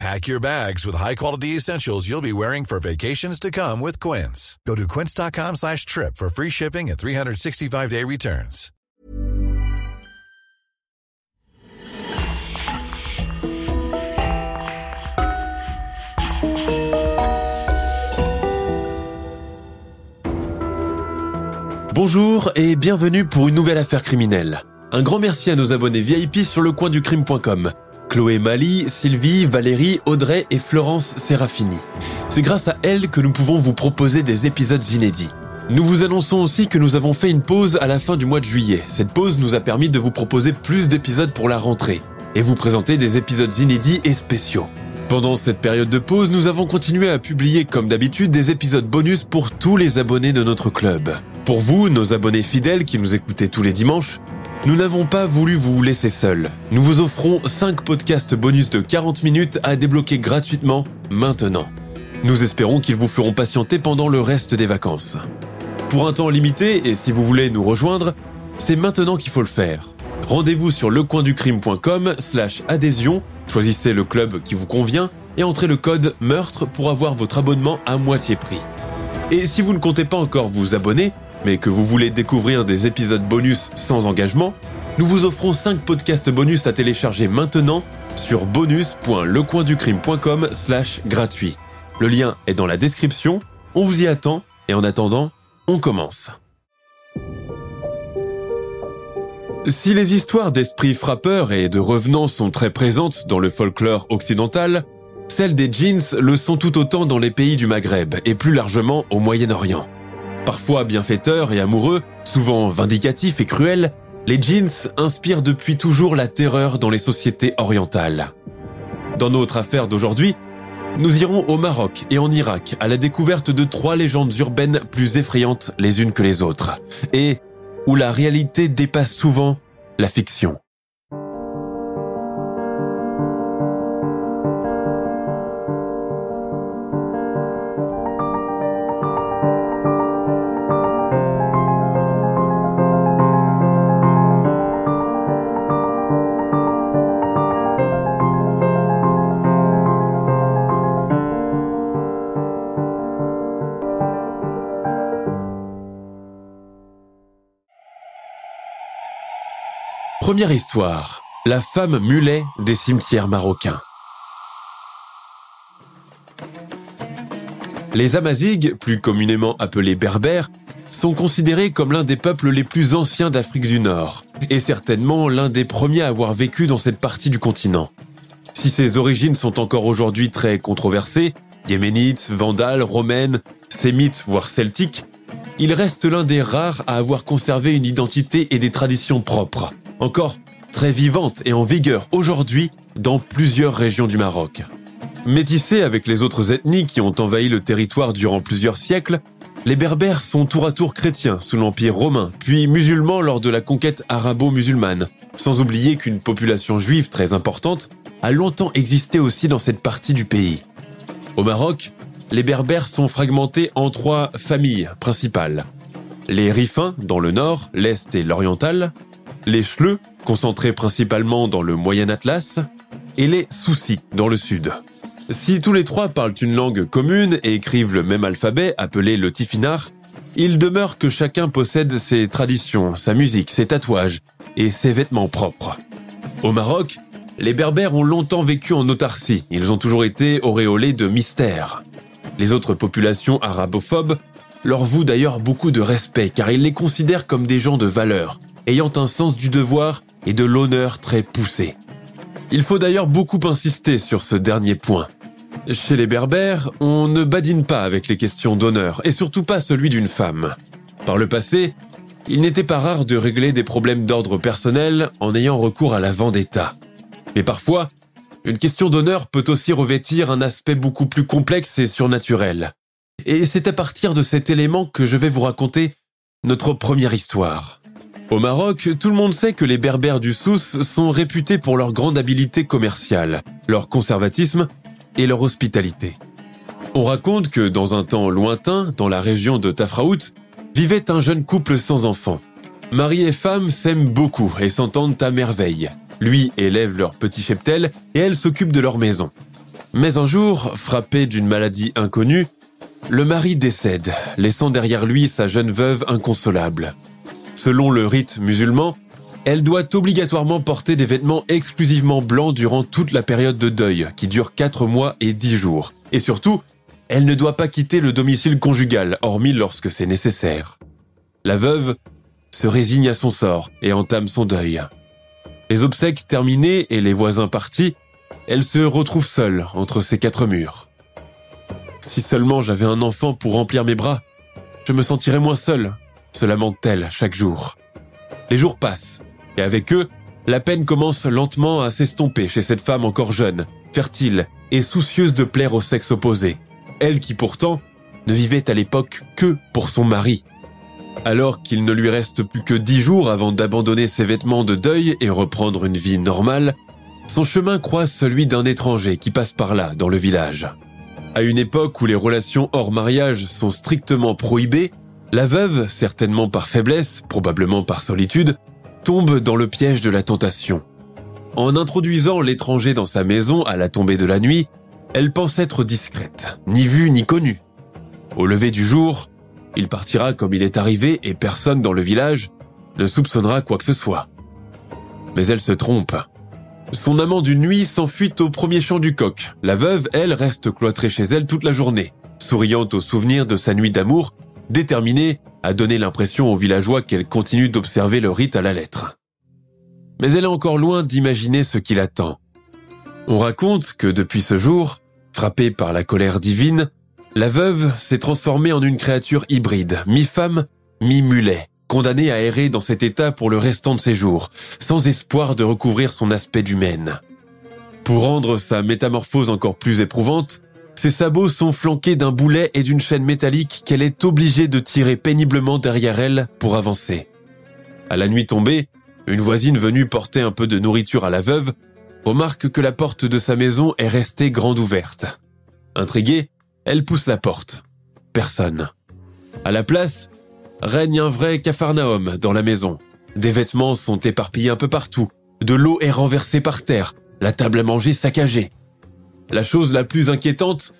Pack your bags with high-quality essentials you'll be wearing for vacations to come with Quince. Go to quince.com slash trip for free shipping and 365-day returns. Bonjour et bienvenue pour une nouvelle affaire criminelle. Un grand merci à nos abonnés VIP sur le coin du crime.com. Chloé Mali, Sylvie, Valérie, Audrey et Florence Serafini. C'est grâce à elles que nous pouvons vous proposer des épisodes inédits. Nous vous annonçons aussi que nous avons fait une pause à la fin du mois de juillet. Cette pause nous a permis de vous proposer plus d'épisodes pour la rentrée et vous présenter des épisodes inédits et spéciaux. Pendant cette période de pause, nous avons continué à publier comme d'habitude des épisodes bonus pour tous les abonnés de notre club. Pour vous, nos abonnés fidèles qui nous écoutez tous les dimanches, nous n'avons pas voulu vous laisser seuls. Nous vous offrons 5 podcasts bonus de 40 minutes à débloquer gratuitement maintenant. Nous espérons qu'ils vous feront patienter pendant le reste des vacances. Pour un temps limité, et si vous voulez nous rejoindre, c'est maintenant qu'il faut le faire. Rendez-vous sur lecoinducrime.com slash adhésion, choisissez le club qui vous convient et entrez le code meurtre pour avoir votre abonnement à moitié prix. Et si vous ne comptez pas encore vous abonner, mais que vous voulez découvrir des épisodes bonus sans engagement, nous vous offrons 5 podcasts bonus à télécharger maintenant sur bonus.lecoinducrime.com slash gratuit. Le lien est dans la description, on vous y attend, et en attendant, on commence. Si les histoires d'esprits frappeurs et de revenants sont très présentes dans le folklore occidental, celles des jeans le sont tout autant dans les pays du Maghreb et plus largement au Moyen-Orient. Parfois bienfaiteurs et amoureux, souvent vindicatifs et cruels, les jeans inspirent depuis toujours la terreur dans les sociétés orientales. Dans notre affaire d'aujourd'hui, nous irons au Maroc et en Irak à la découverte de trois légendes urbaines plus effrayantes les unes que les autres, et où la réalité dépasse souvent la fiction. Première histoire, la femme mulet des cimetières marocains. Les Amazighs, plus communément appelés Berbères, sont considérés comme l'un des peuples les plus anciens d'Afrique du Nord, et certainement l'un des premiers à avoir vécu dans cette partie du continent. Si ses origines sont encore aujourd'hui très controversées, yéménites, vandales, romaines, sémites, voire celtiques, il reste l'un des rares à avoir conservé une identité et des traditions propres encore très vivante et en vigueur aujourd'hui dans plusieurs régions du Maroc. Métissés avec les autres ethnies qui ont envahi le territoire durant plusieurs siècles, les Berbères sont tour à tour chrétiens sous l'Empire romain, puis musulmans lors de la conquête arabo-musulmane, sans oublier qu'une population juive très importante a longtemps existé aussi dans cette partie du pays. Au Maroc, les Berbères sont fragmentés en trois familles principales. Les Rifins dans le nord, l'est et l'oriental, les Chleux, concentrés principalement dans le Moyen Atlas, et les Soucis dans le sud. Si tous les trois parlent une langue commune et écrivent le même alphabet appelé le tifinagh, il demeure que chacun possède ses traditions, sa musique, ses tatouages et ses vêtements propres. Au Maroc, les Berbères ont longtemps vécu en autarcie, ils ont toujours été auréolés de mystère. Les autres populations arabophobes leur vouent d'ailleurs beaucoup de respect car ils les considèrent comme des gens de valeur, ayant un sens du devoir et de l'honneur très poussé. Il faut d'ailleurs beaucoup insister sur ce dernier point. Chez les Berbères, on ne badine pas avec les questions d'honneur, et surtout pas celui d'une femme. Par le passé, il n'était pas rare de régler des problèmes d'ordre personnel en ayant recours à la vendetta. Mais parfois, une question d'honneur peut aussi revêtir un aspect beaucoup plus complexe et surnaturel. Et c'est à partir de cet élément que je vais vous raconter notre première histoire. Au Maroc, tout le monde sait que les Berbères du Souss sont réputés pour leur grande habileté commerciale, leur conservatisme et leur hospitalité. On raconte que dans un temps lointain, dans la région de Tafraout, vivait un jeune couple sans enfants. Mari et femme s'aiment beaucoup et s'entendent à merveille. Lui élève leur petit cheptel et elle s'occupe de leur maison. Mais un jour, frappé d'une maladie inconnue, le mari décède, laissant derrière lui sa jeune veuve inconsolable. Selon le rite musulman, elle doit obligatoirement porter des vêtements exclusivement blancs durant toute la période de deuil, qui dure 4 mois et 10 jours. Et surtout, elle ne doit pas quitter le domicile conjugal, hormis lorsque c'est nécessaire. La veuve se résigne à son sort et entame son deuil. Les obsèques terminées et les voisins partis, elle se retrouve seule entre ces quatre murs. Si seulement j'avais un enfant pour remplir mes bras, je me sentirais moins seul, se lamente-t-elle chaque jour. Les jours passent, et avec eux, la peine commence lentement à s'estomper chez cette femme encore jeune, fertile et soucieuse de plaire au sexe opposé. Elle qui pourtant ne vivait à l'époque que pour son mari. Alors qu'il ne lui reste plus que dix jours avant d'abandonner ses vêtements de deuil et reprendre une vie normale, son chemin croise celui d'un étranger qui passe par là, dans le village. À une époque où les relations hors mariage sont strictement prohibées, la veuve, certainement par faiblesse, probablement par solitude, tombe dans le piège de la tentation. En introduisant l'étranger dans sa maison à la tombée de la nuit, elle pense être discrète, ni vue ni connue. Au lever du jour, il partira comme il est arrivé et personne dans le village ne soupçonnera quoi que ce soit. Mais elle se trompe. Son amant d'une nuit s'enfuit au premier chant du coq. La veuve, elle, reste cloîtrée chez elle toute la journée, souriant au souvenir de sa nuit d'amour, déterminée à donner l'impression aux villageois qu'elle continue d'observer le rite à la lettre. Mais elle est encore loin d'imaginer ce qui l'attend. On raconte que depuis ce jour, frappée par la colère divine, la veuve s'est transformée en une créature hybride, mi-femme, mi-mulet, condamné à errer dans cet état pour le restant de ses jours, sans espoir de recouvrir son aspect d'humaine. Pour rendre sa métamorphose encore plus éprouvante, ses sabots sont flanqués d'un boulet et d'une chaîne métallique qu'elle est obligée de tirer péniblement derrière elle pour avancer. À la nuit tombée, une voisine venue porter un peu de nourriture à la veuve remarque que la porte de sa maison est restée grande ouverte. Intriguée, elle pousse la porte. Personne. À la place, règne un vrai capharnaüm dans la maison. Des vêtements sont éparpillés un peu partout. De l'eau est renversée par terre. La table à manger saccagée. La chose la plus inquiétante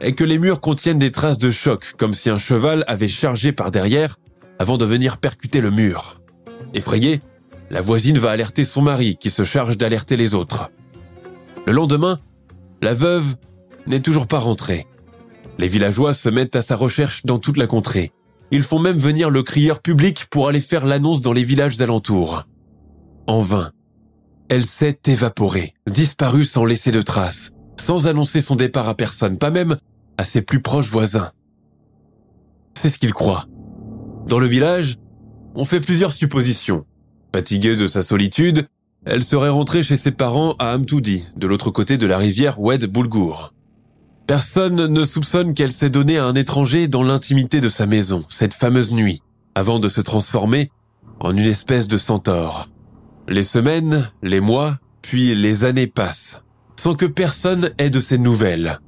est que les murs contiennent des traces de choc, comme si un cheval avait chargé par derrière avant de venir percuter le mur. Effrayée, la voisine va alerter son mari qui se charge d'alerter les autres. Le lendemain, la veuve n'est toujours pas rentrée. Les villageois se mettent à sa recherche dans toute la contrée. Ils font même venir le crieur public pour aller faire l'annonce dans les villages alentours. En vain. Elle s'est évaporée, disparue sans laisser de traces, sans annoncer son départ à personne, pas même à ses plus proches voisins. C'est ce qu'il croit. Dans le village, on fait plusieurs suppositions. Fatiguée de sa solitude, elle serait rentrée chez ses parents à Amtoudi, de l'autre côté de la rivière Oued Boulgour. Personne ne soupçonne qu'elle s'est donnée à un étranger dans l'intimité de sa maison, cette fameuse nuit, avant de se transformer en une espèce de centaure. Les semaines, les mois, puis les années passent, sans que personne ait de ses nouvelles.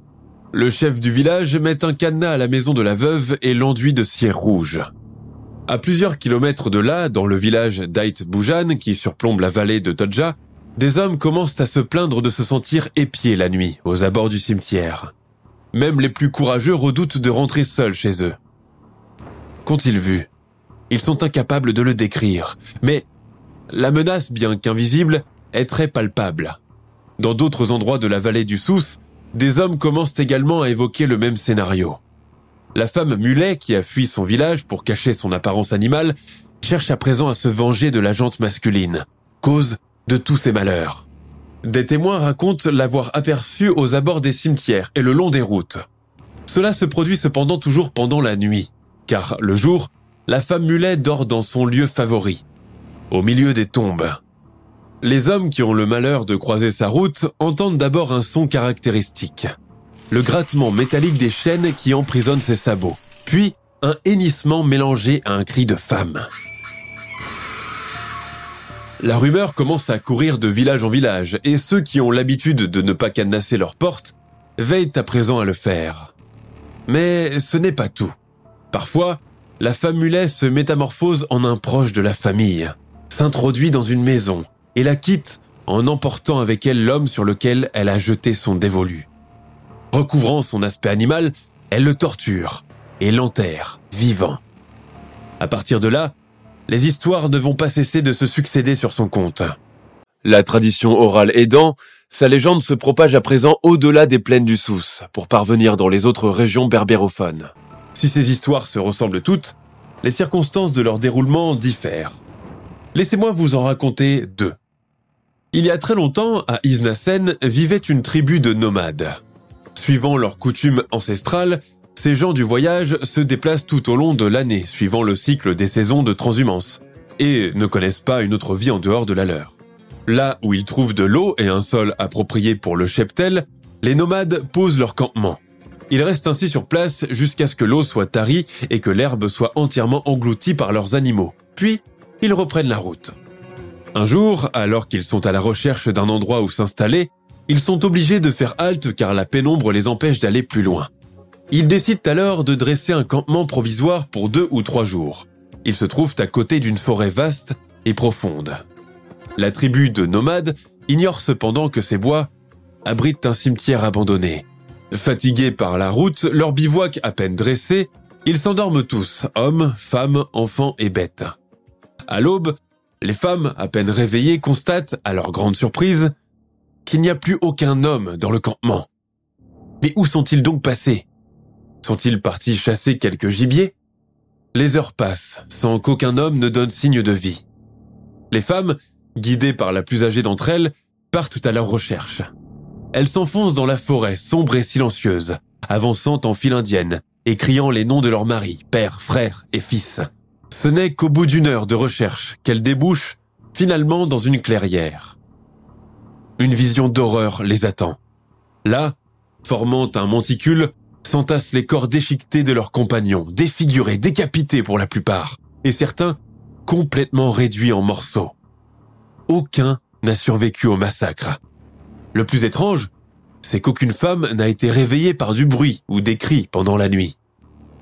Le chef du village met un cadenas à la maison de la veuve et l'enduit de cire rouge. À plusieurs kilomètres de là, dans le village d'Ait Boujan, qui surplombe la vallée de Todja, des hommes commencent à se plaindre de se sentir épiés la nuit, aux abords du cimetière. Même les plus courageux redoutent de rentrer seuls chez eux. Qu'ont-ils vu? Ils sont incapables de le décrire, mais la menace, bien qu'invisible, est très palpable. Dans d'autres endroits de la vallée du Sousse, des hommes commencent également à évoquer le même scénario. La femme mulet, qui a fui son village pour cacher son apparence animale, cherche à présent à se venger de la jante masculine, cause de tous ses malheurs. Des témoins racontent l'avoir aperçu aux abords des cimetières et le long des routes. Cela se produit cependant toujours pendant la nuit, car le jour, la femme mulet dort dans son lieu favori, au milieu des tombes. Les hommes qui ont le malheur de croiser sa route entendent d'abord un son caractéristique. Le grattement métallique des chaînes qui emprisonnent ses sabots. Puis un hennissement mélangé à un cri de femme. La rumeur commence à courir de village en village, et ceux qui ont l'habitude de ne pas cadenasser leurs portes veillent à présent à le faire. Mais ce n'est pas tout. Parfois, la femme mulet se métamorphose en un proche de la famille, s'introduit dans une maison et la quitte en emportant avec elle l'homme sur lequel elle a jeté son dévolu. Recouvrant son aspect animal, elle le torture et l'enterre vivant. À partir de là, les histoires ne vont pas cesser de se succéder sur son compte. La tradition orale aidant, sa légende se propage à présent au-delà des plaines du Sousse pour parvenir dans les autres régions berbérophones. Si ces histoires se ressemblent toutes, les circonstances de leur déroulement diffèrent. Laissez-moi vous en raconter deux. Il y a très longtemps, à Isnasen, vivait une tribu de nomades. Suivant leurs coutumes ancestrales, ces gens du voyage se déplacent tout au long de l'année, suivant le cycle des saisons de transhumance, et ne connaissent pas une autre vie en dehors de la leur. Là où ils trouvent de l'eau et un sol approprié pour le cheptel, les nomades posent leur campement. Ils restent ainsi sur place jusqu'à ce que l'eau soit tarie et que l'herbe soit entièrement engloutie par leurs animaux. Puis, ils reprennent la route. Un jour, alors qu'ils sont à la recherche d'un endroit où s'installer, ils sont obligés de faire halte car la pénombre les empêche d'aller plus loin. Ils décident alors de dresser un campement provisoire pour deux ou trois jours. Ils se trouvent à côté d'une forêt vaste et profonde. La tribu de nomades ignore cependant que ces bois abritent un cimetière abandonné. Fatigués par la route, leur bivouac à peine dressé, ils s'endorment tous, hommes, femmes, enfants et bêtes. À l'aube, les femmes, à peine réveillées, constatent, à leur grande surprise, qu'il n'y a plus aucun homme dans le campement. Mais où sont-ils donc passés? Sont-ils partis chasser quelques gibiers? Les heures passent, sans qu'aucun homme ne donne signe de vie. Les femmes, guidées par la plus âgée d'entre elles, partent à leur recherche. Elles s'enfoncent dans la forêt sombre et silencieuse, avançant en file indienne et criant les noms de leurs maris, pères, frères et fils. Ce n'est qu'au bout d'une heure de recherche qu'elles débouchent finalement dans une clairière. Une vision d'horreur les attend. Là, formant un monticule, s'entassent les corps déchiquetés de leurs compagnons, défigurés, décapités pour la plupart, et certains complètement réduits en morceaux. Aucun n'a survécu au massacre. Le plus étrange, c'est qu'aucune femme n'a été réveillée par du bruit ou des cris pendant la nuit.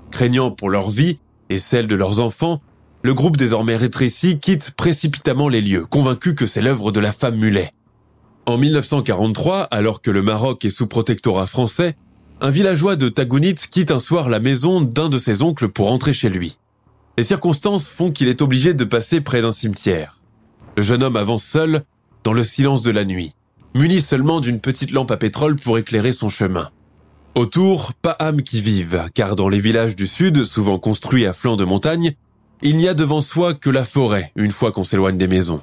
Craignant pour leur vie et celle de leurs enfants, le groupe désormais rétréci quitte précipitamment les lieux, convaincu que c'est l'œuvre de la femme mulet. En 1943, alors que le Maroc est sous protectorat français, un villageois de Tagounit quitte un soir la maison d'un de ses oncles pour rentrer chez lui. Les circonstances font qu'il est obligé de passer près d'un cimetière. Le jeune homme avance seul, dans le silence de la nuit muni seulement d'une petite lampe à pétrole pour éclairer son chemin. Autour, pas âme qui vive, car dans les villages du sud, souvent construits à flanc de montagne, il n'y a devant soi que la forêt une fois qu'on s'éloigne des maisons.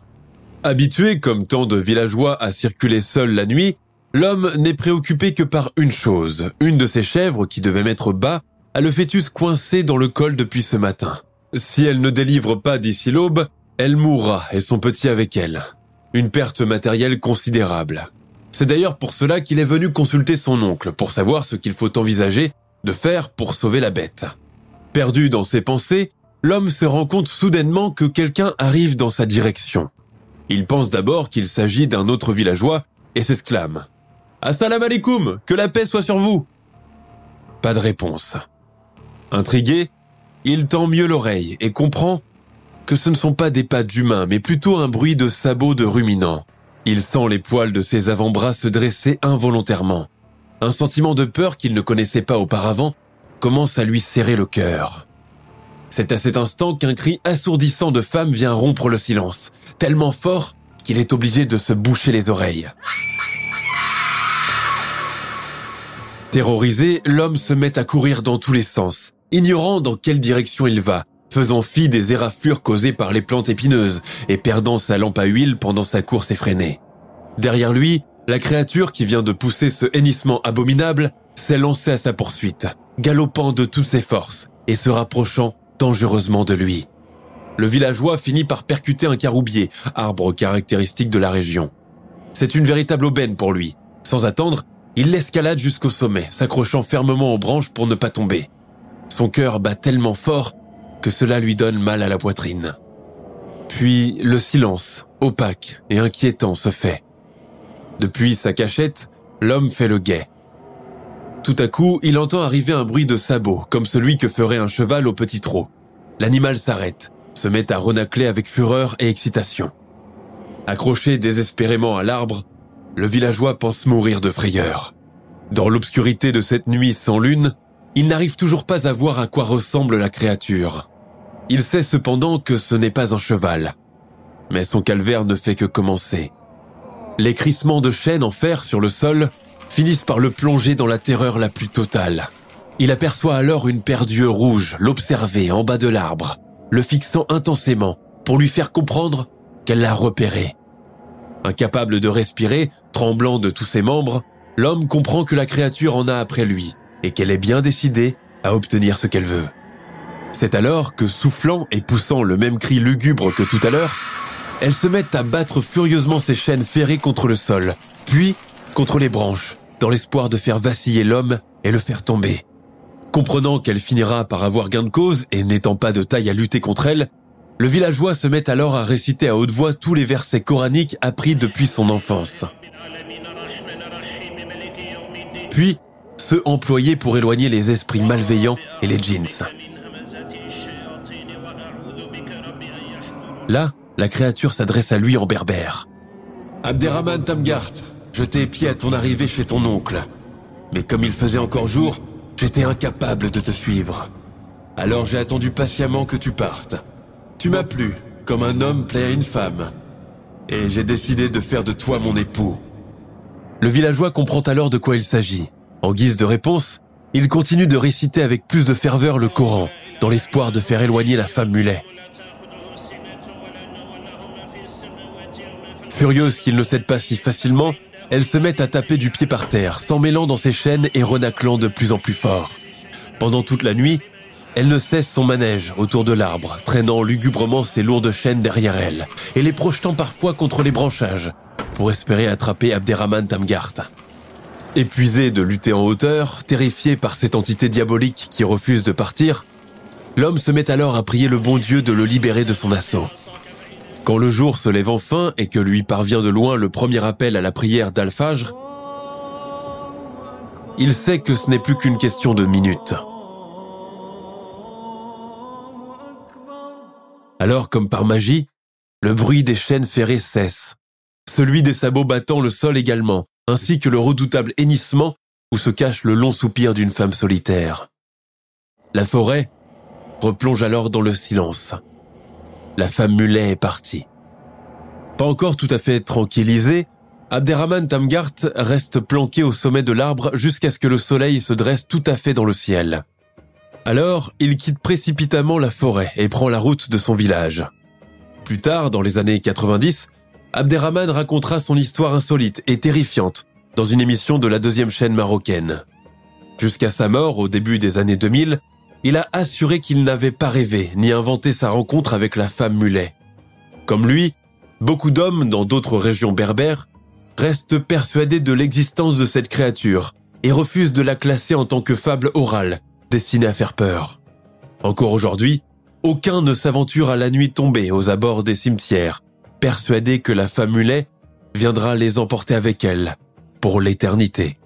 Habitué comme tant de villageois à circuler seul la nuit, l'homme n'est préoccupé que par une chose, une de ses chèvres qui devait mettre bas a le fœtus coincé dans le col depuis ce matin. Si elle ne délivre pas d'ici l'aube, elle mourra et son petit avec elle. Une perte matérielle considérable. C'est d'ailleurs pour cela qu'il est venu consulter son oncle pour savoir ce qu'il faut envisager de faire pour sauver la bête. Perdu dans ses pensées, l'homme se rend compte soudainement que quelqu'un arrive dans sa direction. Il pense d'abord qu'il s'agit d'un autre villageois et s'exclame. Assalam alaikum, que la paix soit sur vous. Pas de réponse. Intrigué, il tend mieux l'oreille et comprend que ce ne sont pas des pas d'humains, mais plutôt un bruit de sabots de ruminants. Il sent les poils de ses avant-bras se dresser involontairement. Un sentiment de peur qu'il ne connaissait pas auparavant commence à lui serrer le cœur. C'est à cet instant qu'un cri assourdissant de femme vient rompre le silence, tellement fort qu'il est obligé de se boucher les oreilles. Terrorisé, l'homme se met à courir dans tous les sens, ignorant dans quelle direction il va, faisant fi des éraflures causées par les plantes épineuses et perdant sa lampe à huile pendant sa course effrénée. Derrière lui, la créature qui vient de pousser ce hennissement abominable s'est lancée à sa poursuite, galopant de toutes ses forces et se rapprochant dangereusement de lui. Le villageois finit par percuter un caroubier, arbre caractéristique de la région. C'est une véritable aubaine pour lui. Sans attendre, il l'escalade jusqu'au sommet, s'accrochant fermement aux branches pour ne pas tomber. Son cœur bat tellement fort que cela lui donne mal à la poitrine. Puis le silence, opaque et inquiétant, se fait. Depuis sa cachette, l'homme fait le guet. Tout à coup, il entend arriver un bruit de sabots, comme celui que ferait un cheval au petit trot. L'animal s'arrête, se met à renacler avec fureur et excitation. Accroché désespérément à l'arbre, le villageois pense mourir de frayeur. Dans l'obscurité de cette nuit sans lune, il n'arrive toujours pas à voir à quoi ressemble la créature. Il sait cependant que ce n'est pas un cheval. Mais son calvaire ne fait que commencer. Les crissements de chaînes en fer sur le sol finissent par le plonger dans la terreur la plus totale. Il aperçoit alors une paire d'yeux rouges l'observer en bas de l'arbre, le fixant intensément pour lui faire comprendre qu'elle l'a repéré. Incapable de respirer, tremblant de tous ses membres, l'homme comprend que la créature en a après lui et qu'elle est bien décidée à obtenir ce qu'elle veut. C'est alors que, soufflant et poussant le même cri lugubre que tout à l'heure, elle se met à battre furieusement ses chaînes ferrées contre le sol, puis contre les branches, dans l'espoir de faire vaciller l'homme et le faire tomber. Comprenant qu'elle finira par avoir gain de cause et n'étant pas de taille à lutter contre elle, le villageois se met alors à réciter à haute voix tous les versets coraniques appris depuis son enfance. Puis, ceux employés pour éloigner les esprits malveillants et les djinns. Là, la créature s'adresse à lui en berbère. Abderrahman Tamgart, je t'ai épié à ton arrivée chez ton oncle. Mais comme il faisait encore jour, j'étais incapable de te suivre. Alors j'ai attendu patiemment que tu partes. Tu m'as plu, comme un homme plaît à une femme. Et j'ai décidé de faire de toi mon époux. Le villageois comprend alors de quoi il s'agit. En guise de réponse, il continue de réciter avec plus de ferveur le Coran, dans l'espoir de faire éloigner la femme mulet. Furieuse qu'il ne cède pas si facilement, elle se met à taper du pied par terre, s'emmêlant dans ses chaînes et renaclant de plus en plus fort. Pendant toute la nuit, elle ne cesse son manège autour de l'arbre, traînant lugubrement ses lourdes chaînes derrière elle, et les projetant parfois contre les branchages, pour espérer attraper Abderrahman Tamgart. Épuisé de lutter en hauteur, terrifié par cette entité diabolique qui refuse de partir, l'homme se met alors à prier le bon Dieu de le libérer de son assaut. Quand le jour se lève enfin et que lui parvient de loin le premier appel à la prière d'Al-Fajr, il sait que ce n'est plus qu'une question de minutes. Alors, comme par magie, le bruit des chaînes ferrées cesse, celui des sabots battant le sol également, ainsi que le redoutable hennissement où se cache le long soupir d'une femme solitaire. La forêt replonge alors dans le silence la femme mulet est partie. Pas encore tout à fait tranquillisé, Abderrahman Tamgart reste planqué au sommet de l'arbre jusqu'à ce que le soleil se dresse tout à fait dans le ciel. Alors, il quitte précipitamment la forêt et prend la route de son village. Plus tard, dans les années 90, Abderrahman racontera son histoire insolite et terrifiante dans une émission de la deuxième chaîne marocaine. Jusqu'à sa mort au début des années 2000, il a assuré qu'il n'avait pas rêvé ni inventé sa rencontre avec la femme mulet. Comme lui, beaucoup d'hommes dans d'autres régions berbères restent persuadés de l'existence de cette créature et refusent de la classer en tant que fable orale destinée à faire peur. Encore aujourd'hui, aucun ne s'aventure à la nuit tombée aux abords des cimetières, persuadé que la femme mulet viendra les emporter avec elle pour l'éternité.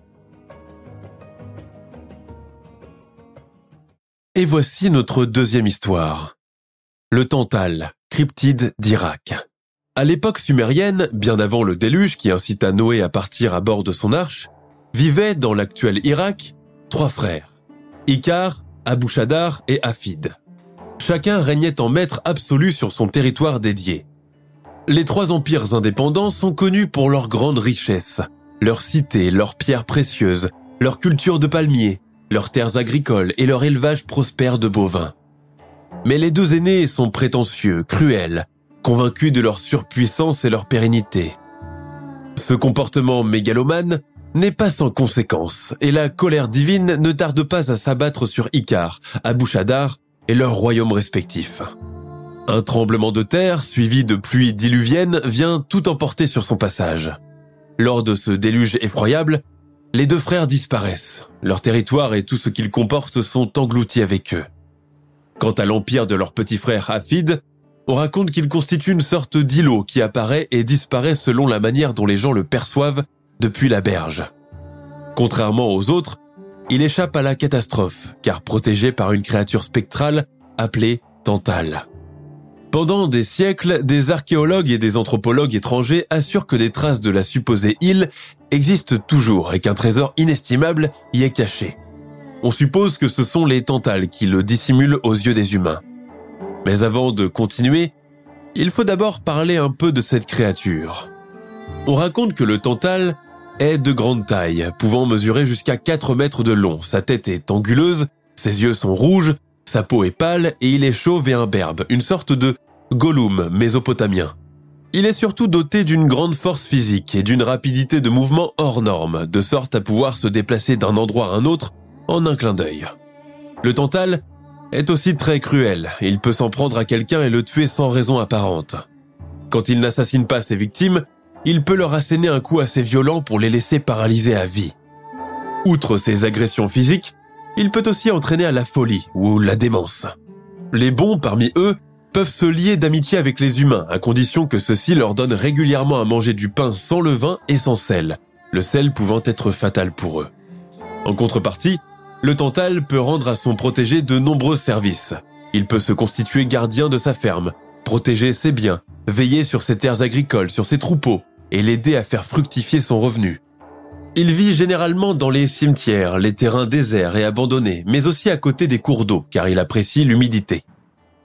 Et voici notre deuxième histoire. Le Tantal, cryptide d'Irak. À l'époque sumérienne, bien avant le déluge qui incita Noé à partir à bord de son arche, vivaient dans l'actuel Irak trois frères, Ikar, Abu Shadar et Afid. Chacun régnait en maître absolu sur son territoire dédié. Les trois empires indépendants sont connus pour leur grande richesse, leurs cités, leurs pierres précieuses, leur culture de palmiers, leurs terres agricoles et leur élevage prospère de bovins. Mais les deux aînés sont prétentieux, cruels, convaincus de leur surpuissance et leur pérennité. Ce comportement mégalomane n'est pas sans conséquences, et la colère divine ne tarde pas à s'abattre sur Icar, Abu Shadar et leurs royaumes respectifs. Un tremblement de terre, suivi de pluies diluviennes, vient tout emporter sur son passage. Lors de ce déluge effroyable, les deux frères disparaissent. Leur territoire et tout ce qu'ils comportent sont engloutis avec eux. Quant à l'empire de leur petit frère Hafid, on raconte qu'il constitue une sorte d'îlot qui apparaît et disparaît selon la manière dont les gens le perçoivent depuis la berge. Contrairement aux autres, il échappe à la catastrophe, car protégé par une créature spectrale appelée Tantale. Pendant des siècles, des archéologues et des anthropologues étrangers assurent que des traces de la supposée île existent toujours et qu'un trésor inestimable y est caché. On suppose que ce sont les Tantales qui le dissimulent aux yeux des humains. Mais avant de continuer, il faut d'abord parler un peu de cette créature. On raconte que le Tantale est de grande taille, pouvant mesurer jusqu'à 4 mètres de long. Sa tête est anguleuse, ses yeux sont rouges, sa peau est pâle et il est chauve et imberbe, une sorte de Gollum mésopotamien. Il est surtout doté d'une grande force physique et d'une rapidité de mouvement hors norme, de sorte à pouvoir se déplacer d'un endroit à un autre en un clin d'œil. Le Tantale est aussi très cruel, il peut s'en prendre à quelqu'un et le tuer sans raison apparente. Quand il n'assassine pas ses victimes, il peut leur asséner un coup assez violent pour les laisser paralysés à vie. Outre ses agressions physiques, il peut aussi entraîner à la folie ou la démence. Les bons parmi eux peuvent se lier d'amitié avec les humains, à condition que ceux-ci leur donnent régulièrement à manger du pain sans levain et sans sel, le sel pouvant être fatal pour eux. En contrepartie, le Tantal peut rendre à son protégé de nombreux services. Il peut se constituer gardien de sa ferme, protéger ses biens, veiller sur ses terres agricoles, sur ses troupeaux, et l'aider à faire fructifier son revenu. Il vit généralement dans les cimetières, les terrains déserts et abandonnés, mais aussi à côté des cours d'eau, car il apprécie l'humidité.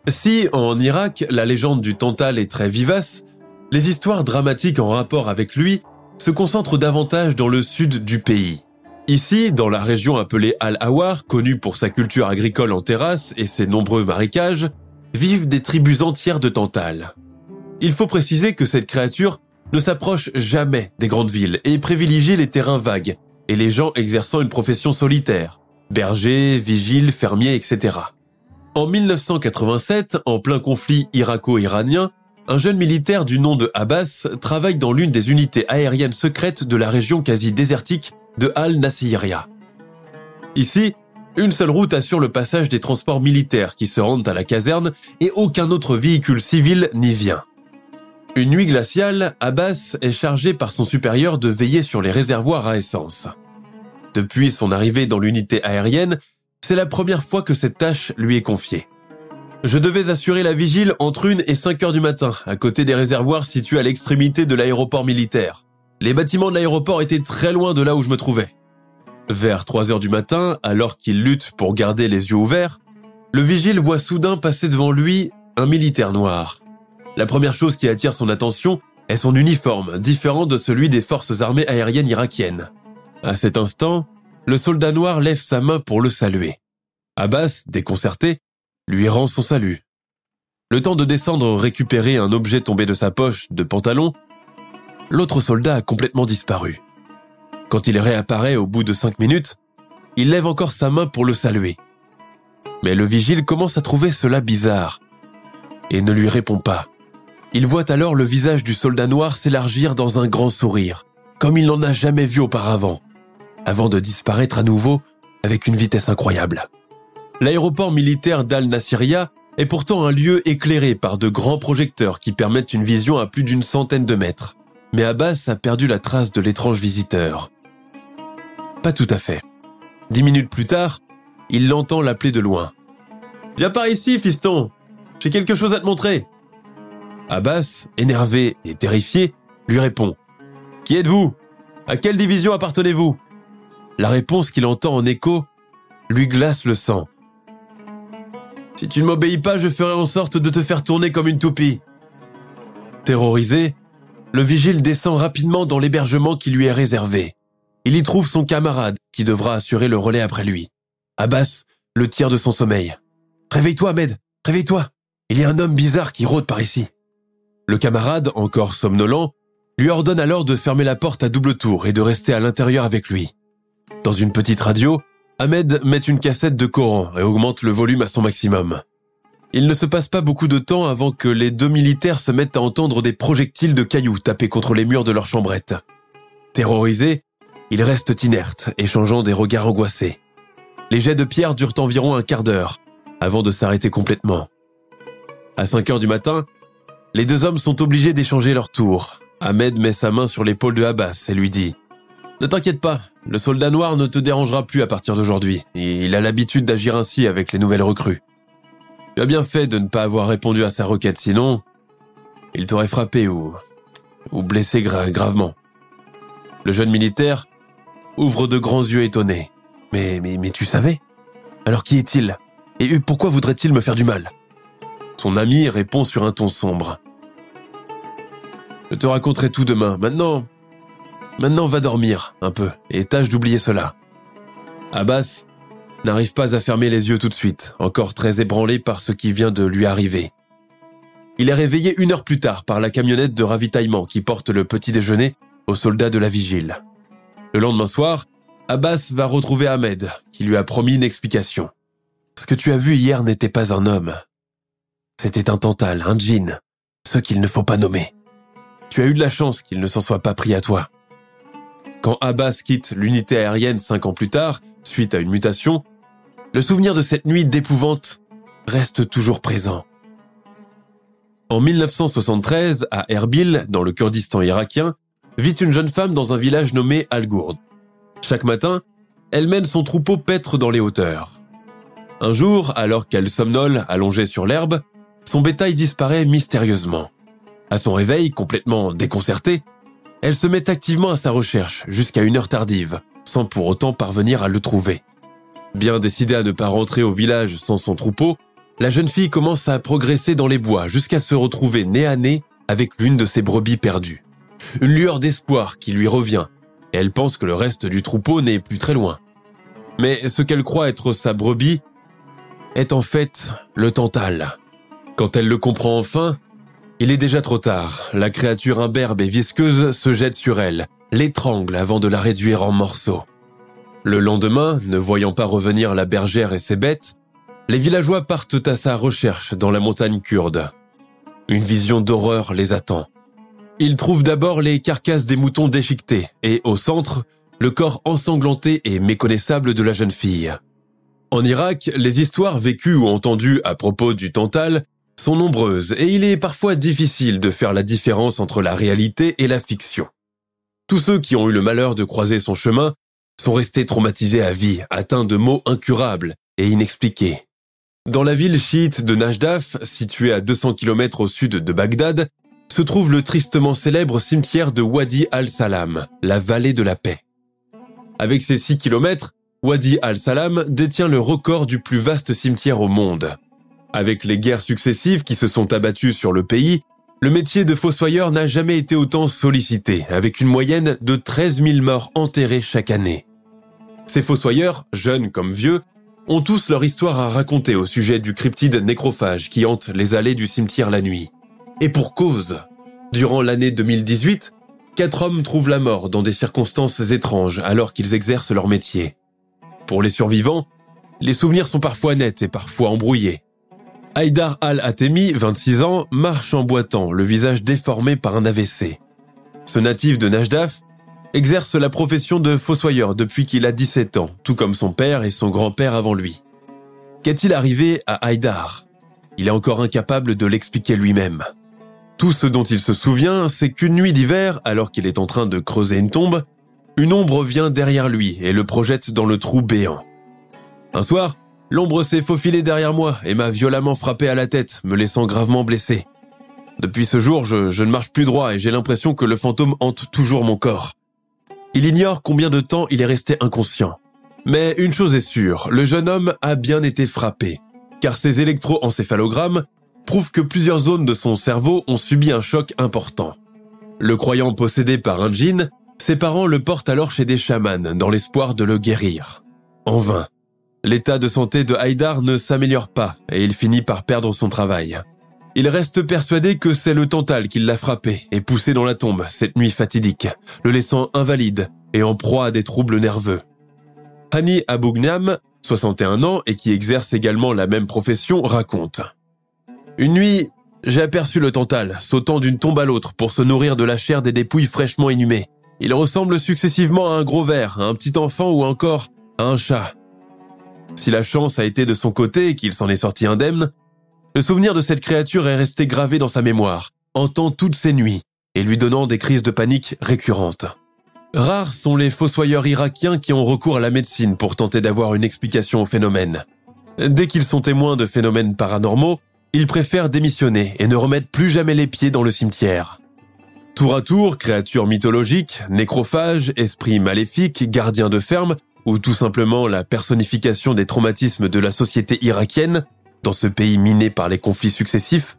Si, en Irak, la légende du Tantal est très vivace, les histoires dramatiques en rapport avec lui se concentrent davantage dans le sud du pays. Ici, dans la région appelée Al-Awar, connue pour sa culture agricole en terrasse et ses nombreux marécages, vivent des tribus entières de Tantal. Il faut préciser que cette créature ne s'approche jamais des grandes villes et privilégie les terrains vagues et les gens exerçant une profession solitaire, bergers, vigiles, fermiers, etc. En 1987, en plein conflit irako-iranien, un jeune militaire du nom de Abbas travaille dans l'une des unités aériennes secrètes de la région quasi désertique de Al-Nasiriyah. Ici, une seule route assure le passage des transports militaires qui se rendent à la caserne et aucun autre véhicule civil n'y vient. Une nuit glaciale, Abbas est chargé par son supérieur de veiller sur les réservoirs à essence. Depuis son arrivée dans l'unité aérienne, c'est la première fois que cette tâche lui est confiée. Je devais assurer la vigile entre 1 et 5 heures du matin, à côté des réservoirs situés à l'extrémité de l'aéroport militaire. Les bâtiments de l'aéroport étaient très loin de là où je me trouvais. Vers 3 heures du matin, alors qu'il lutte pour garder les yeux ouverts, le vigile voit soudain passer devant lui un militaire noir. La première chose qui attire son attention est son uniforme, différent de celui des forces armées aériennes irakiennes. À cet instant, le soldat noir lève sa main pour le saluer. Abbas, déconcerté, lui rend son salut. Le temps de descendre récupérer un objet tombé de sa poche de pantalon, l'autre soldat a complètement disparu. Quand il réapparaît au bout de cinq minutes, il lève encore sa main pour le saluer. Mais le vigile commence à trouver cela bizarre et ne lui répond pas. Il voit alors le visage du soldat noir s'élargir dans un grand sourire, comme il n'en a jamais vu auparavant, avant de disparaître à nouveau avec une vitesse incroyable. L'aéroport militaire d'Al-Nasiria est pourtant un lieu éclairé par de grands projecteurs qui permettent une vision à plus d'une centaine de mètres. Mais Abbas a perdu la trace de l'étrange visiteur. Pas tout à fait. Dix minutes plus tard, il l'entend l'appeler de loin. Viens par ici, fiston. J'ai quelque chose à te montrer. Abbas, énervé et terrifié, lui répond ⁇ Qui êtes-vous? À quelle division appartenez-vous ?⁇ La réponse qu'il entend en écho lui glace le sang. Si tu ne m'obéis pas, je ferai en sorte de te faire tourner comme une toupie. Terrorisé, le vigile descend rapidement dans l'hébergement qui lui est réservé. Il y trouve son camarade qui devra assurer le relais après lui. Abbas le tire de son sommeil. Réveille-toi, Ahmed, réveille-toi. Il y a un homme bizarre qui rôde par ici. Le camarade, encore somnolent, lui ordonne alors de fermer la porte à double tour et de rester à l'intérieur avec lui. Dans une petite radio, Ahmed met une cassette de Coran et augmente le volume à son maximum. Il ne se passe pas beaucoup de temps avant que les deux militaires se mettent à entendre des projectiles de cailloux taper contre les murs de leur chambrette. Terrorisés, ils restent inertes, échangeant des regards angoissés. Les jets de pierre durent environ un quart d'heure, avant de s'arrêter complètement. À 5 heures du matin, les deux hommes sont obligés d'échanger leur tour. Ahmed met sa main sur l'épaule de Abbas et lui dit « Ne t'inquiète pas, le soldat noir ne te dérangera plus à partir d'aujourd'hui. Il a l'habitude d'agir ainsi avec les nouvelles recrues. Tu as bien fait de ne pas avoir répondu à sa requête, sinon il t'aurait frappé ou, ou blessé gravement. » Le jeune militaire ouvre de grands yeux étonnés. Mais, mais, mais tu savais? Alors qui est-il? Et pourquoi voudrait-il me faire du mal? Son ami répond sur un ton sombre. Je te raconterai tout demain. Maintenant, maintenant va dormir un peu et tâche d'oublier cela. Abbas n'arrive pas à fermer les yeux tout de suite, encore très ébranlé par ce qui vient de lui arriver. Il est réveillé une heure plus tard par la camionnette de ravitaillement qui porte le petit déjeuner aux soldats de la vigile. Le lendemain soir, Abbas va retrouver Ahmed, qui lui a promis une explication. Ce que tu as vu hier n'était pas un homme. C'était un tantal, un djinn, ce qu'il ne faut pas nommer. Tu as eu de la chance qu'il ne s'en soit pas pris à toi. Quand Abbas quitte l'unité aérienne cinq ans plus tard, suite à une mutation, le souvenir de cette nuit d'épouvante reste toujours présent. En 1973, à Erbil, dans le Kurdistan irakien, vit une jeune femme dans un village nommé Al-Gourd. Chaque matin, elle mène son troupeau paître dans les hauteurs. Un jour, alors qu'elle somnole allongée sur l'herbe, son bétail disparaît mystérieusement. À son réveil, complètement déconcertée, elle se met activement à sa recherche jusqu'à une heure tardive, sans pour autant parvenir à le trouver. Bien décidée à ne pas rentrer au village sans son troupeau, la jeune fille commence à progresser dans les bois jusqu'à se retrouver nez à nez avec l'une de ses brebis perdues. Une lueur d'espoir qui lui revient, elle pense que le reste du troupeau n'est plus très loin. Mais ce qu'elle croit être sa brebis est en fait le Tantal. Quand elle le comprend enfin, il est déjà trop tard. La créature imberbe et visqueuse se jette sur elle, l'étrangle avant de la réduire en morceaux. Le lendemain, ne voyant pas revenir la bergère et ses bêtes, les villageois partent à sa recherche dans la montagne kurde. Une vision d'horreur les attend. Ils trouvent d'abord les carcasses des moutons déchiquetés et, au centre, le corps ensanglanté et méconnaissable de la jeune fille. En Irak, les histoires vécues ou entendues à propos du Tantal sont nombreuses et il est parfois difficile de faire la différence entre la réalité et la fiction. Tous ceux qui ont eu le malheur de croiser son chemin sont restés traumatisés à vie, atteints de maux incurables et inexpliqués. Dans la ville chiite de Najdaf, située à 200 km au sud de Bagdad, se trouve le tristement célèbre cimetière de Wadi al-Salam, la vallée de la paix. Avec ses 6 km, Wadi al-Salam détient le record du plus vaste cimetière au monde. Avec les guerres successives qui se sont abattues sur le pays, le métier de fossoyeur n'a jamais été autant sollicité, avec une moyenne de 13 000 morts enterrés chaque année. Ces fossoyeurs, jeunes comme vieux, ont tous leur histoire à raconter au sujet du cryptide nécrophage qui hante les allées du cimetière la nuit. Et pour cause. Durant l'année 2018, quatre hommes trouvent la mort dans des circonstances étranges alors qu'ils exercent leur métier. Pour les survivants, les souvenirs sont parfois nets et parfois embrouillés. Haïdar al-Atemi, 26 ans, marche en boitant, le visage déformé par un AVC. Ce natif de Najdaf exerce la profession de fossoyeur depuis qu'il a 17 ans, tout comme son père et son grand-père avant lui. Qu'est-il arrivé à Haïdar? Il est encore incapable de l'expliquer lui-même. Tout ce dont il se souvient, c'est qu'une nuit d'hiver, alors qu'il est en train de creuser une tombe, une ombre vient derrière lui et le projette dans le trou béant. Un soir, L'ombre s'est faufilée derrière moi et m'a violemment frappé à la tête, me laissant gravement blessé. Depuis ce jour, je, ne marche plus droit et j'ai l'impression que le fantôme hante toujours mon corps. Il ignore combien de temps il est resté inconscient. Mais une chose est sûre, le jeune homme a bien été frappé, car ses électroencéphalogrammes prouvent que plusieurs zones de son cerveau ont subi un choc important. Le croyant possédé par un djinn, ses parents le portent alors chez des chamans dans l'espoir de le guérir. En vain. L'état de santé de Haïdar ne s'améliore pas et il finit par perdre son travail. Il reste persuadé que c'est le Tantal qui l'a frappé et poussé dans la tombe cette nuit fatidique, le laissant invalide et en proie à des troubles nerveux. Hani Abougnam, 61 ans et qui exerce également la même profession, raconte. Une nuit, j'ai aperçu le Tantal sautant d'une tombe à l'autre pour se nourrir de la chair des dépouilles fraîchement inhumées. Il ressemble successivement à un gros ver, à un petit enfant ou encore à un chat. Si la chance a été de son côté et qu'il s'en est sorti indemne, Le souvenir de cette créature est resté gravé dans sa mémoire, hantant toutes ses nuits et lui donnant des crises de panique récurrentes. Rares sont les fossoyeurs irakiens qui ont recours à la médecine pour tenter d'avoir une explication au phénomène. Dès qu'ils sont témoins de phénomènes paranormaux, ils préfèrent démissionner et ne remettent plus jamais les pieds dans le cimetière. Tour à tour, créatures mythologiques, nécrophages, esprits maléfiques, gardiens de ferme, ou tout simplement la personnification des traumatismes de la société irakienne, dans ce pays miné par les conflits successifs,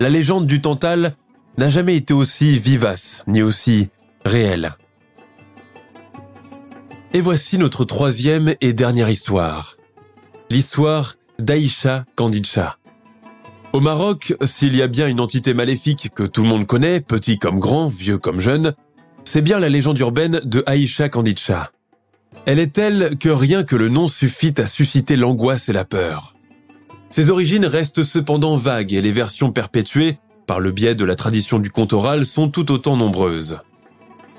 la légende du Tantal n'a jamais été aussi vivace ni aussi réelle. Et voici notre troisième et dernière histoire. L'histoire d'Aïcha Kandilcha. Au Maroc, s'il y a bien une entité maléfique que tout le monde connaît, petit comme grand, vieux comme jeune, c'est bien la légende urbaine de Aïcha Kandilcha. Elle est telle que rien que le nom suffit à susciter l'angoisse et la peur. Ses origines restent cependant vagues et les versions perpétuées, par le biais de la tradition du conte oral, sont tout autant nombreuses.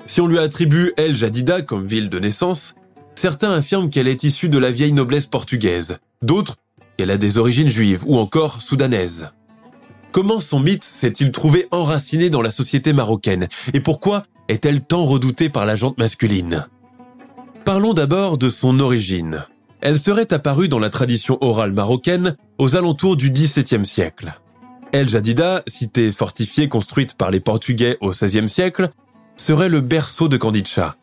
Si on lui attribue El Jadida comme ville de naissance, certains affirment qu'elle est issue de la vieille noblesse portugaise, d'autres qu'elle a des origines juives ou encore soudanaises. Comment son mythe s'est-il trouvé enraciné dans la société marocaine et pourquoi est-elle tant redoutée par la jante masculine? Parlons d'abord de son origine. Elle serait apparue dans la tradition orale marocaine aux alentours du XVIIe siècle. El Jadida, cité fortifiée construite par les Portugais au XVIe siècle, serait le berceau de Candicha.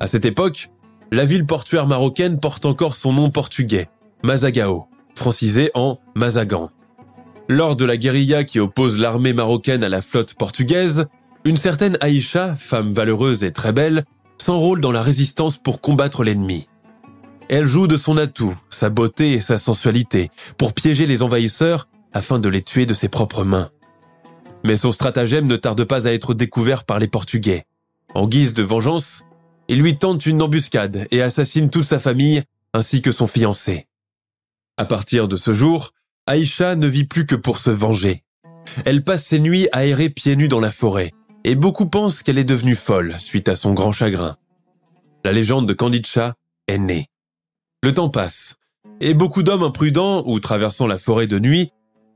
À cette époque, la ville portuaire marocaine porte encore son nom portugais, Mazagao, francisé en Mazagan. Lors de la guérilla qui oppose l'armée marocaine à la flotte portugaise, une certaine Aïcha, femme valeureuse et très belle, s'enrôle dans la résistance pour combattre l'ennemi. Elle joue de son atout, sa beauté et sa sensualité, pour piéger les envahisseurs afin de les tuer de ses propres mains. Mais son stratagème ne tarde pas à être découvert par les Portugais. En guise de vengeance, ils lui tentent une embuscade et assassinent toute sa famille ainsi que son fiancé. À partir de ce jour, Aïcha ne vit plus que pour se venger. Elle passe ses nuits à errer pieds nus dans la forêt, et beaucoup pensent qu'elle est devenue folle suite à son grand chagrin. La légende de Candicha est née. Le temps passe, et beaucoup d'hommes imprudents ou traversant la forêt de nuit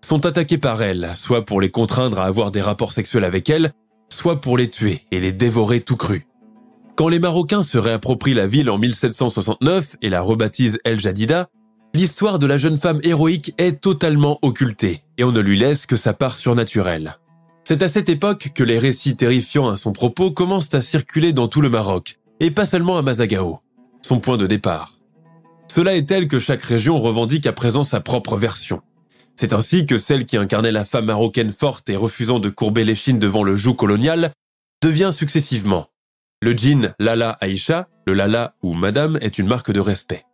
sont attaqués par elle, soit pour les contraindre à avoir des rapports sexuels avec elle, soit pour les tuer et les dévorer tout cru. Quand les Marocains se réapproprient la ville en 1769 et la rebaptisent El Jadida, l'histoire de la jeune femme héroïque est totalement occultée et on ne lui laisse que sa part surnaturelle. C'est à cette époque que les récits terrifiants à son propos commencent à circuler dans tout le Maroc, et pas seulement à Mazagao, son point de départ. Cela est tel que chaque région revendique à présent sa propre version. C'est ainsi que celle qui incarnait la femme marocaine forte et refusant de courber l'échine devant le joug colonial devient successivement. Le djinn Lala Aïcha, le Lala ou Madame est une marque de respect.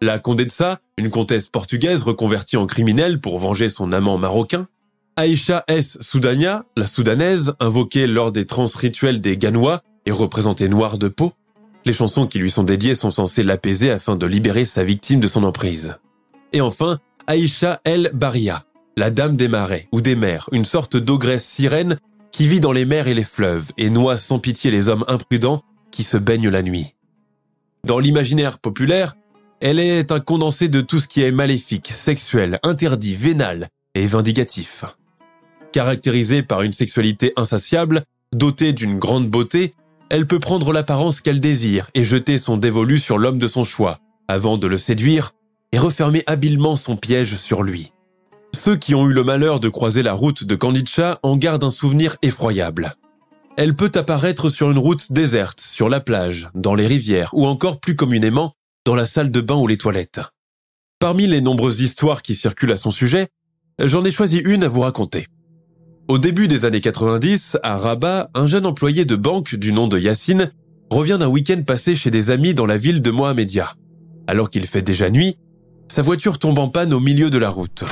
La Condessa, une comtesse portugaise reconvertie en criminelle pour venger son amant marocain. Aïcha S. Soudania, la soudanaise, invoquée lors des trans rituels des Ganois et représentée noire de peau. Les chansons qui lui sont dédiées sont censées l'apaiser afin de libérer sa victime de son emprise. Et enfin, Aïcha El Baria, la dame des marais ou des mers, une sorte d'ogresse sirène qui vit dans les mers et les fleuves et noie sans pitié les hommes imprudents qui se baignent la nuit. Dans l'imaginaire populaire, elle est un condensé de tout ce qui est maléfique, sexuel, interdit, vénal et vindicatif. Caractérisée par une sexualité insatiable, dotée d'une grande beauté elle peut prendre l'apparence qu'elle désire et jeter son dévolu sur l'homme de son choix, avant de le séduire et refermer habilement son piège sur lui. Ceux qui ont eu le malheur de croiser la route de Candicha en gardent un souvenir effroyable. Elle peut apparaître sur une route déserte, sur la plage, dans les rivières ou encore plus communément dans la salle de bain ou les toilettes. Parmi les nombreuses histoires qui circulent à son sujet, j'en ai choisi une à vous raconter. Au début des années 90, à Rabat, un jeune employé de banque du nom de Yassine revient d'un week-end passé chez des amis dans la ville de Mohamedia. Alors qu'il fait déjà nuit, sa voiture tombe en panne au milieu de la route.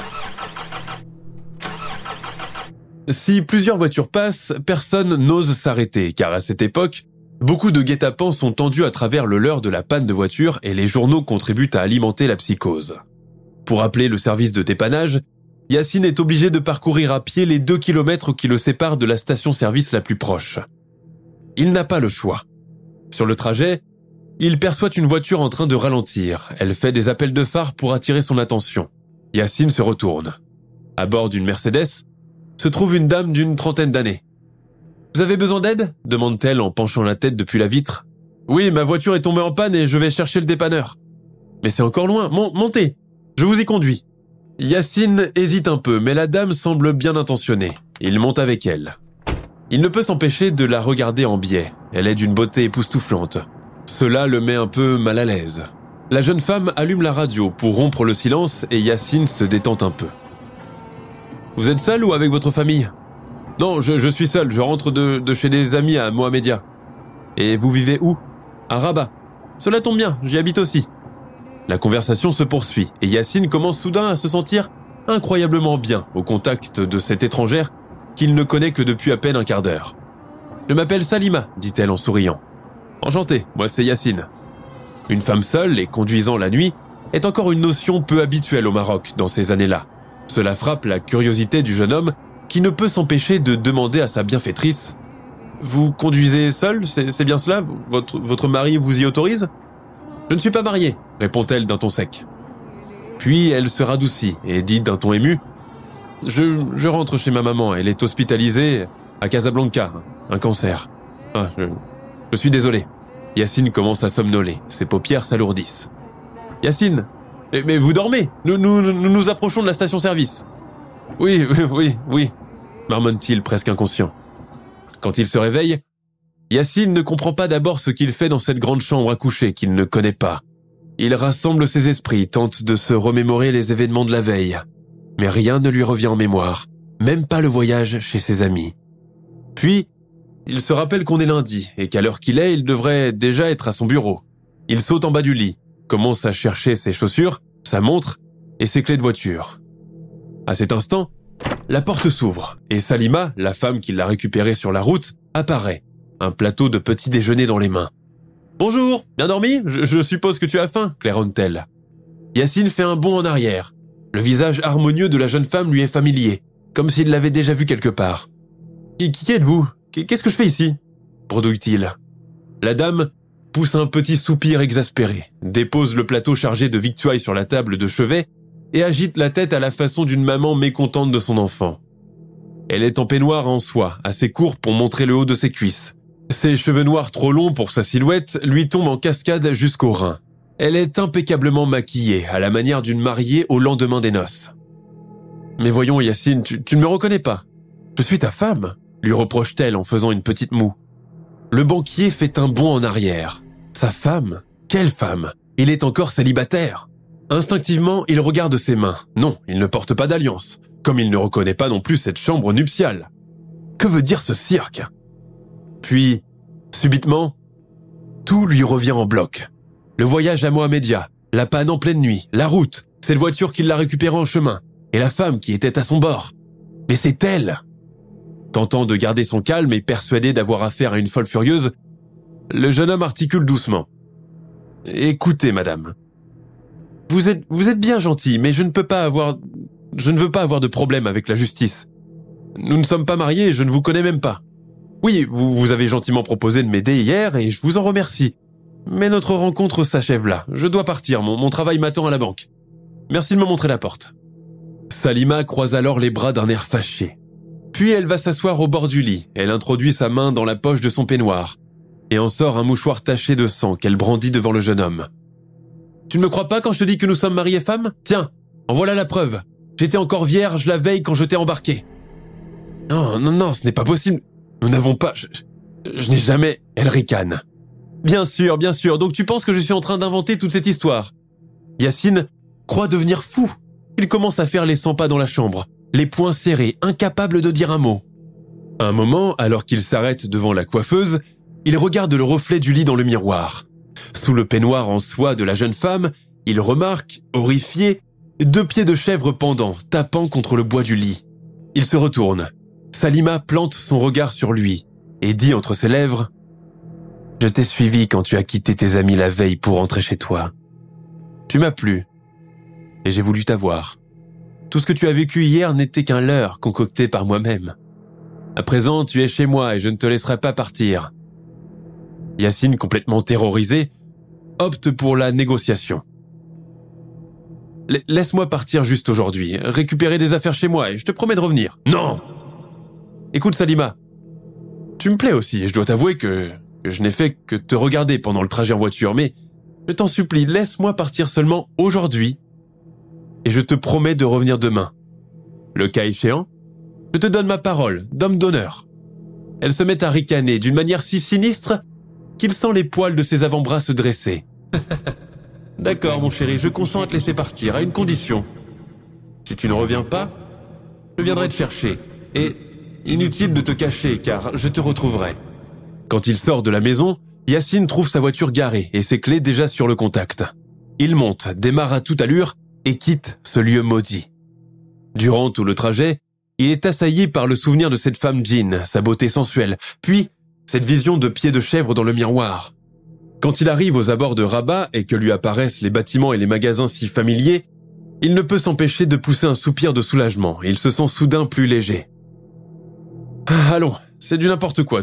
Si plusieurs voitures passent, personne n'ose s'arrêter, car à cette époque, beaucoup de guet-apens sont tendus à travers le leurre de la panne de voiture et les journaux contribuent à alimenter la psychose. Pour appeler le service de dépannage, Yacine est obligé de parcourir à pied les deux kilomètres qui le séparent de la station-service la plus proche. Il n'a pas le choix. Sur le trajet, il perçoit une voiture en train de ralentir. Elle fait des appels de phare pour attirer son attention. Yacine se retourne. À bord d'une Mercedes, se trouve une dame d'une trentaine d'années. Vous avez besoin d'aide? demande-t-elle en penchant la tête depuis la vitre. Oui, ma voiture est tombée en panne et je vais chercher le dépanneur. Mais c'est encore loin. montez. Je vous y conduis. Yacine hésite un peu, mais la dame semble bien intentionnée. Il monte avec elle. Il ne peut s'empêcher de la regarder en biais. Elle est d'une beauté époustouflante. Cela le met un peu mal à l'aise. La jeune femme allume la radio pour rompre le silence et Yacine se détend un peu. Vous êtes seul ou avec votre famille? Non, je, suis seul. Je rentre de, de chez des amis à Mohamedia. Et vous vivez où? À Rabat. Cela tombe bien, j'y habite aussi. La conversation se poursuit et Yacine commence soudain à se sentir incroyablement bien au contact de cette étrangère qu'il ne connaît que depuis à peine un quart d'heure. Je m'appelle Salima, dit-elle en souriant. Enchanté, moi c'est Yacine. Une femme seule et conduisant la nuit est encore une notion peu habituelle au Maroc dans ces années-là. Cela frappe la curiosité du jeune homme qui ne peut s'empêcher de demander à sa bienfaitrice Vous conduisez seul C'est bien cela? Votre mari vous y autorise? Je ne suis pas mariée, répond-elle d'un ton sec. Puis elle se radoucit et dit d'un ton ému je, je, rentre chez ma maman, elle est hospitalisée à Casablanca, un cancer. Ah, je, suis désolé. Yacine commence à somnoler, ses paupières s'alourdissent. Yacine mais, vous dormez? Nous nous, nous nous approchons de la station-service. Oui, oui, oui, oui, marmonne-t-il presque inconscient. Quand il se réveille, Yacine ne comprend pas d'abord ce qu'il fait dans cette grande chambre à coucher qu'il ne connaît pas. Il rassemble ses esprits, tente de se remémorer les événements de la veille. Mais rien ne lui revient en mémoire, même pas le voyage chez ses amis. Puis, il se rappelle qu'on est lundi et qu'à l'heure qu'il est, il devrait déjà être à son bureau. Il saute en bas du lit, commence à chercher ses chaussures, sa montre et ses clés de voiture. À cet instant, la porte s'ouvre et Salima, la femme qui l'a récupérée sur la route, apparaît, un plateau de petit déjeuner dans les mains. Bonjour, bien dormi je, suppose que tu as faim, claironne-t-elle. Yacine fait un bond en arrière. Le visage harmonieux de la jeune femme lui est familier, comme s'il l'avait déjà vu quelque part. Qui, êtes-vous? Qu'est-ce que je fais ici? Bredouille-t-il. La dame pousse un petit soupir exaspéré, dépose le plateau chargé de victuailles sur la table de chevet et agite la tête à la façon d'une maman mécontente de son enfant. Elle est en peignoir en soie, assez court pour montrer le haut de ses cuisses. Ses cheveux noirs trop longs pour sa silhouette lui tombent en cascade jusqu'aux reins. Elle est impeccablement maquillée, à la manière d'une mariée au lendemain des noces. Mais voyons, Yacine, tu, tu ne me reconnais pas. Je suis ta femme, lui reproche-t-elle en faisant une petite moue. Le banquier fait un bond en arrière. Sa femme? Quelle femme? Il est encore célibataire. Instinctivement, il regarde ses mains. Non, il ne porte pas d'alliance, comme il ne reconnaît pas non plus cette chambre nuptiale. Que veut dire ce cirque? Puis, subitement, tout lui revient en bloc. Le voyage à Mohamedia, la panne en pleine nuit, la route, cette voiture qu'il l'a récupérée en chemin, et la femme qui était à son bord. Mais c'est elle Tentant de garder son calme et persuadé d'avoir affaire à une folle furieuse, le jeune homme articule doucement. Écoutez, madame. Vous êtes, vous êtes bien gentil, mais je ne peux pas avoir, je ne veux pas avoir de problème avec la justice. Nous ne sommes pas mariés et je ne vous connais même pas. Oui, vous, vous avez gentiment proposé de m'aider hier et je vous en remercie. Mais notre rencontre s'achève là. Je dois partir, mon, travail m'attend à la banque. Merci de me montrer la porte. Salima croise alors les bras d'un air fâché. Puis elle va s'asseoir au bord du lit. Elle introduit sa main dans la poche de son peignoir et en sort un mouchoir taché de sang qu'elle brandit devant le jeune homme. Tu ne me crois pas quand je te dis que nous sommes mariés femmes? Tiens, en voilà la preuve. J'étais encore vierge la veille quand je t'ai embarqué. Non, non, non, ce n'est pas possible. Nous n'avons pas... Je, n'ai jamais... Elle ricane. Bien sûr, bien sûr. Donc tu penses que je suis en train d'inventer toute cette histoire Yacine croit devenir fou. Il commence à faire les 100 pas dans la chambre les poings serrés, incapable de dire un mot. Un moment, alors qu'il s'arrête devant la coiffeuse, il regarde le reflet du lit dans le miroir. Sous le peignoir en soie de la jeune femme, il remarque, horrifié, deux pieds de chèvre pendant, tapant contre le bois du lit. Il se retourne. Salima plante son regard sur lui et dit entre ses lèvres ⁇ Je t'ai suivi quand tu as quitté tes amis la veille pour rentrer chez toi. Tu m'as plu et j'ai voulu t'avoir. Tout ce que tu as vécu hier n'était qu'un leurre concocté par moi-même. À présent, tu es chez moi et je ne te laisserai pas partir. Yacine, complètement terrorisé, opte pour la négociation. Laisse-moi partir juste aujourd'hui, récupérer des affaires chez moi et je te promets de revenir. Non Écoute Salima, tu me plais aussi et je dois t'avouer que, que je n'ai fait que te regarder pendant le trajet en voiture, mais je t'en supplie, laisse-moi partir seulement aujourd'hui et je te promets de revenir demain. Le cas échéant, je te donne ma parole d'homme d'honneur. Elle se met à ricaner d'une manière si sinistre qu'il sent les poils de ses avant-bras se dresser. D'accord, mon chéri, je consens à te laisser partir, à une condition. Si tu ne reviens pas, je viendrai te chercher. Et inutile de te cacher, car je te retrouverai. Quand il sort de la maison, Yacine trouve sa voiture garée et ses clés déjà sur le contact. Il monte, démarre à toute allure et quitte ce lieu maudit. Durant tout le trajet, il est assailli par le souvenir de cette femme Jean, sa beauté sensuelle, puis cette vision de pied de chèvre dans le miroir. Quand il arrive aux abords de Rabat et que lui apparaissent les bâtiments et les magasins si familiers, il ne peut s'empêcher de pousser un soupir de soulagement il se sent soudain plus léger. Allons, c'est du n'importe quoi.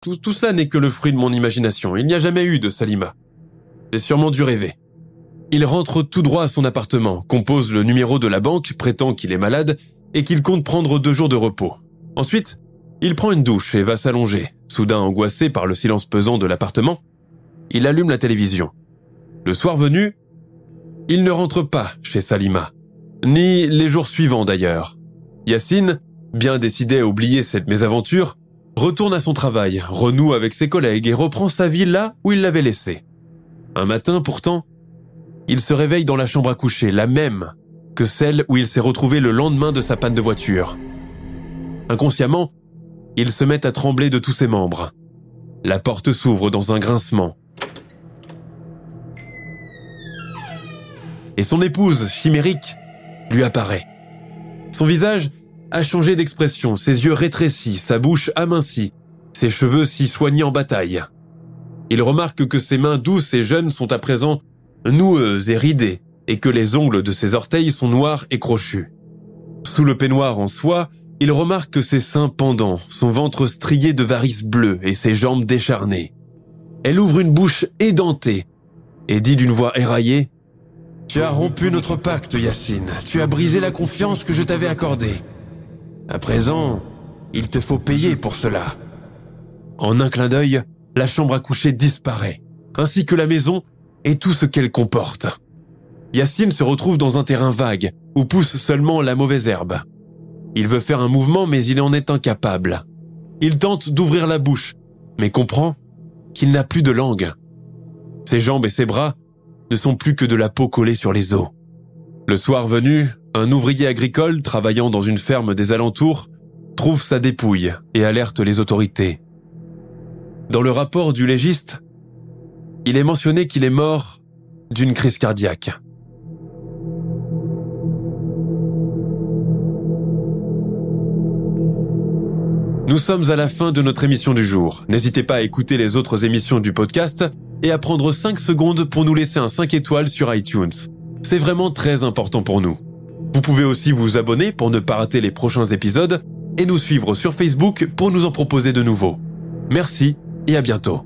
Tout, cela n'est que le fruit de mon imagination. Il n'y a jamais eu de Salima. J'ai sûrement dû rêver. Il rentre tout droit à son appartement, compose le numéro de la banque, prétend qu'il est malade et qu'il compte prendre deux jours de repos. Ensuite, il prend une douche et va s'allonger. Soudain angoissé par le silence pesant de l'appartement, il allume la télévision. Le soir venu, il ne rentre pas chez Salima. Ni les jours suivants d'ailleurs. Yacine, bien décidé à oublier cette mésaventure, retourne à son travail, renoue avec ses collègues et reprend sa vie là où il l'avait laissée. Un matin pourtant, il se réveille dans la chambre à coucher, la même que celle où il s'est retrouvé le lendemain de sa panne de voiture. Inconsciemment, il se met à trembler de tous ses membres. La porte s'ouvre dans un grincement. Et son épouse, chimérique, lui apparaît. Son visage a changé d'expression, ses yeux rétrécis, sa bouche amincie, ses cheveux si soignés en bataille. Il remarque que ses mains douces et jeunes sont à présent noueuses et ridées, et que les ongles de ses orteils sont noirs et crochus. Sous le peignoir en soie, il remarque que ses seins pendants, son ventre strié de varices bleues et ses jambes décharnées. Elle ouvre une bouche édentée et dit d'une voix éraillée Tu as rompu notre pacte, Yacine. Tu as brisé la confiance que je t'avais accordée. À présent, il te faut payer pour cela. En un clin d'œil, la chambre à coucher disparaît, ainsi que la maison et tout ce qu'elle comporte. Yacine se retrouve dans un terrain vague, où pousse seulement la mauvaise herbe. Il veut faire un mouvement, mais il en est incapable. Il tente d'ouvrir la bouche, mais comprend qu'il n'a plus de langue. Ses jambes et ses bras ne sont plus que de la peau collée sur les os. Le soir venu, un ouvrier agricole travaillant dans une ferme des alentours trouve sa dépouille et alerte les autorités. Dans le rapport du légiste, il est mentionné qu'il est mort d'une crise cardiaque. Nous sommes à la fin de notre émission du jour. N'hésitez pas à écouter les autres émissions du podcast et à prendre 5 secondes pour nous laisser un 5 étoiles sur iTunes. C'est vraiment très important pour nous. Vous pouvez aussi vous abonner pour ne pas rater les prochains épisodes et nous suivre sur Facebook pour nous en proposer de nouveaux. Merci et à bientôt.